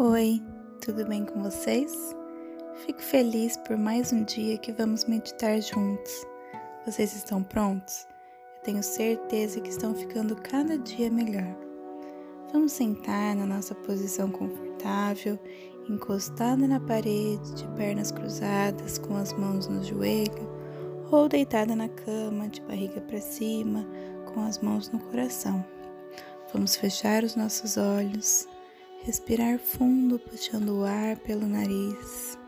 Oi, tudo bem com vocês? Fico feliz por mais um dia que vamos meditar juntos. Vocês estão prontos? Eu tenho certeza que estão ficando cada dia melhor. Vamos sentar na nossa posição confortável, encostada na parede, de pernas cruzadas, com as mãos no joelho, ou deitada na cama, de barriga para cima, com as mãos no coração. Vamos fechar os nossos olhos Respirar fundo, puxando o ar pelo nariz,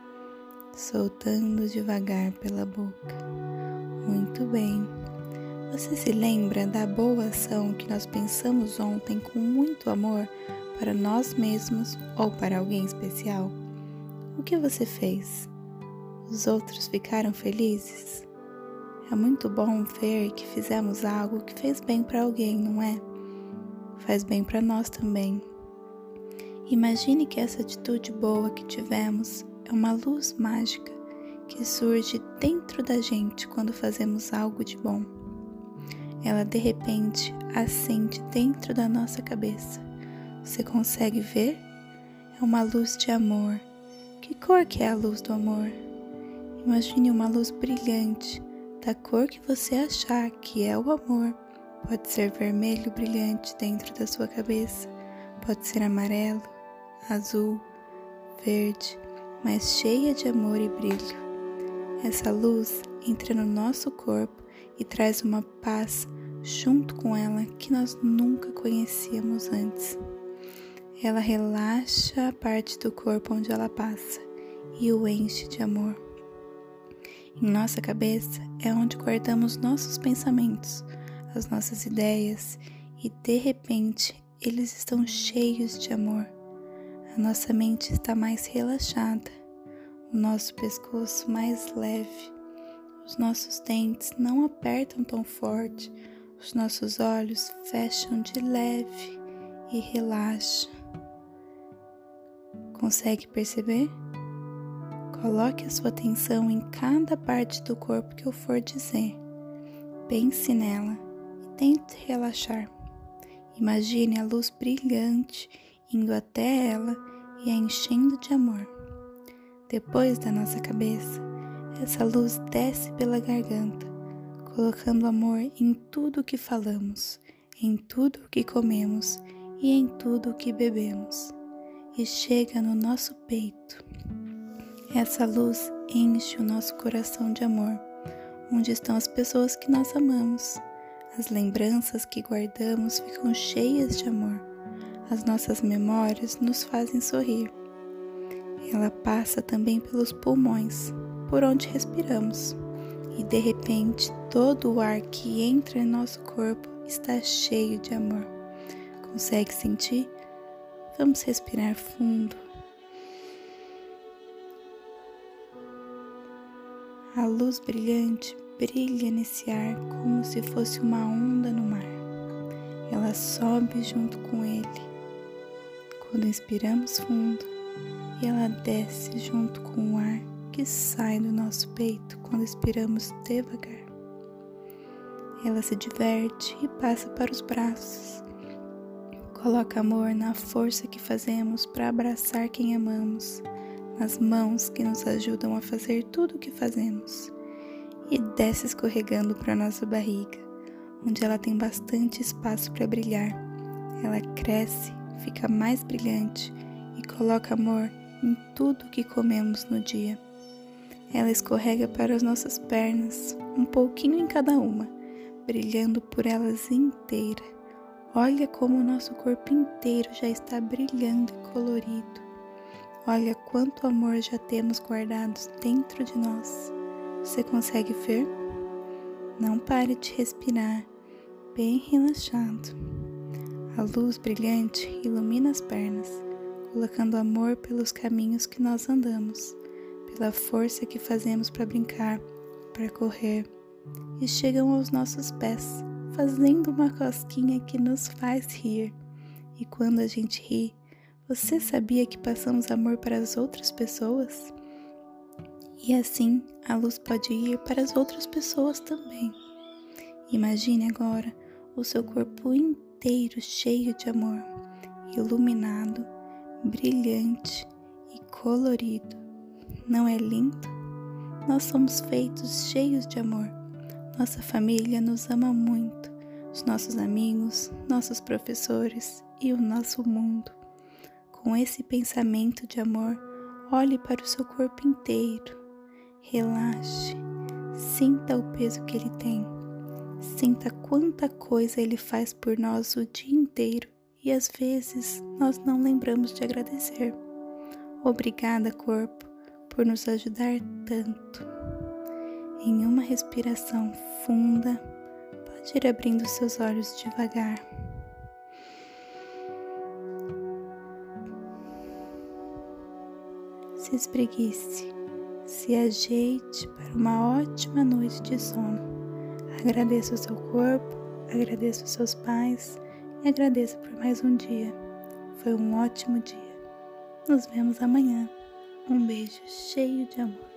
soltando devagar pela boca. Muito bem. Você se lembra da boa ação que nós pensamos ontem com muito amor para nós mesmos ou para alguém especial? O que você fez? Os outros ficaram felizes? É muito bom ver que fizemos algo que fez bem para alguém, não é? Faz bem para nós também. Imagine que essa atitude boa que tivemos é uma luz mágica que surge dentro da gente quando fazemos algo de bom. Ela de repente acende dentro da nossa cabeça. Você consegue ver? É uma luz de amor. Que cor que é a luz do amor? Imagine uma luz brilhante, da cor que você achar que é o amor. Pode ser vermelho brilhante dentro da sua cabeça, pode ser amarelo, azul, verde, mas cheia de amor e brilho. Essa luz entra no nosso corpo e traz uma paz junto com ela que nós nunca conhecíamos antes. Ela relaxa a parte do corpo onde ela passa e o enche de amor. Em nossa cabeça é onde guardamos nossos pensamentos, as nossas ideias, e de repente eles estão cheios de amor a nossa mente está mais relaxada, o nosso pescoço mais leve, os nossos dentes não apertam tão forte, os nossos olhos fecham de leve e relaxam. Consegue perceber? Coloque a sua atenção em cada parte do corpo que eu for dizer. Pense nela e tente relaxar. Imagine a luz brilhante indo até ela e a enchendo de amor. Depois da nossa cabeça, essa luz desce pela garganta, colocando amor em tudo o que falamos, em tudo o que comemos e em tudo o que bebemos, e chega no nosso peito. Essa luz enche o nosso coração de amor, onde estão as pessoas que nós amamos. As lembranças que guardamos ficam cheias de amor as nossas memórias nos fazem sorrir. Ela passa também pelos pulmões, por onde respiramos, e de repente todo o ar que entra em nosso corpo está cheio de amor. Consegue sentir? Vamos respirar fundo. A luz brilhante brilha nesse ar como se fosse uma onda no mar. Ela sobe junto com ele quando inspiramos fundo e ela desce junto com o ar que sai do nosso peito quando expiramos devagar. Ela se diverte e passa para os braços. Coloca amor na força que fazemos para abraçar quem amamos, nas mãos que nos ajudam a fazer tudo o que fazemos, e desce escorregando para nossa barriga, onde ela tem bastante espaço para brilhar. Ela cresce fica mais brilhante e coloca amor em tudo que comemos no dia. Ela escorrega para as nossas pernas, um pouquinho em cada uma, brilhando por elas inteira. Olha como o nosso corpo inteiro já está brilhando e colorido. Olha quanto amor já temos guardados dentro de nós. Você consegue ver? Não pare de respirar, bem relaxado. A luz brilhante ilumina as pernas, colocando amor pelos caminhos que nós andamos, pela força que fazemos para brincar, para correr, e chegam aos nossos pés, fazendo uma cosquinha que nos faz rir. E quando a gente ri, você sabia que passamos amor para as outras pessoas? E assim a luz pode ir para as outras pessoas também. Imagine agora o seu corpo inteiro inteiro cheio de amor, iluminado, brilhante e colorido. Não é lindo? Nós somos feitos cheios de amor. Nossa família nos ama muito, os nossos amigos, nossos professores e o nosso mundo. Com esse pensamento de amor, olhe para o seu corpo inteiro. Relaxe, sinta o peso que ele tem. Sinta quanta coisa ele faz por nós o dia inteiro e às vezes nós não lembramos de agradecer. Obrigada, corpo, por nos ajudar tanto. Em uma respiração funda, pode ir abrindo seus olhos devagar. Se espreguice, se ajeite para uma ótima noite de sono. Agradeço o seu corpo, agradeço os seus pais e agradeço por mais um dia. Foi um ótimo dia. Nos vemos amanhã. Um beijo cheio de amor.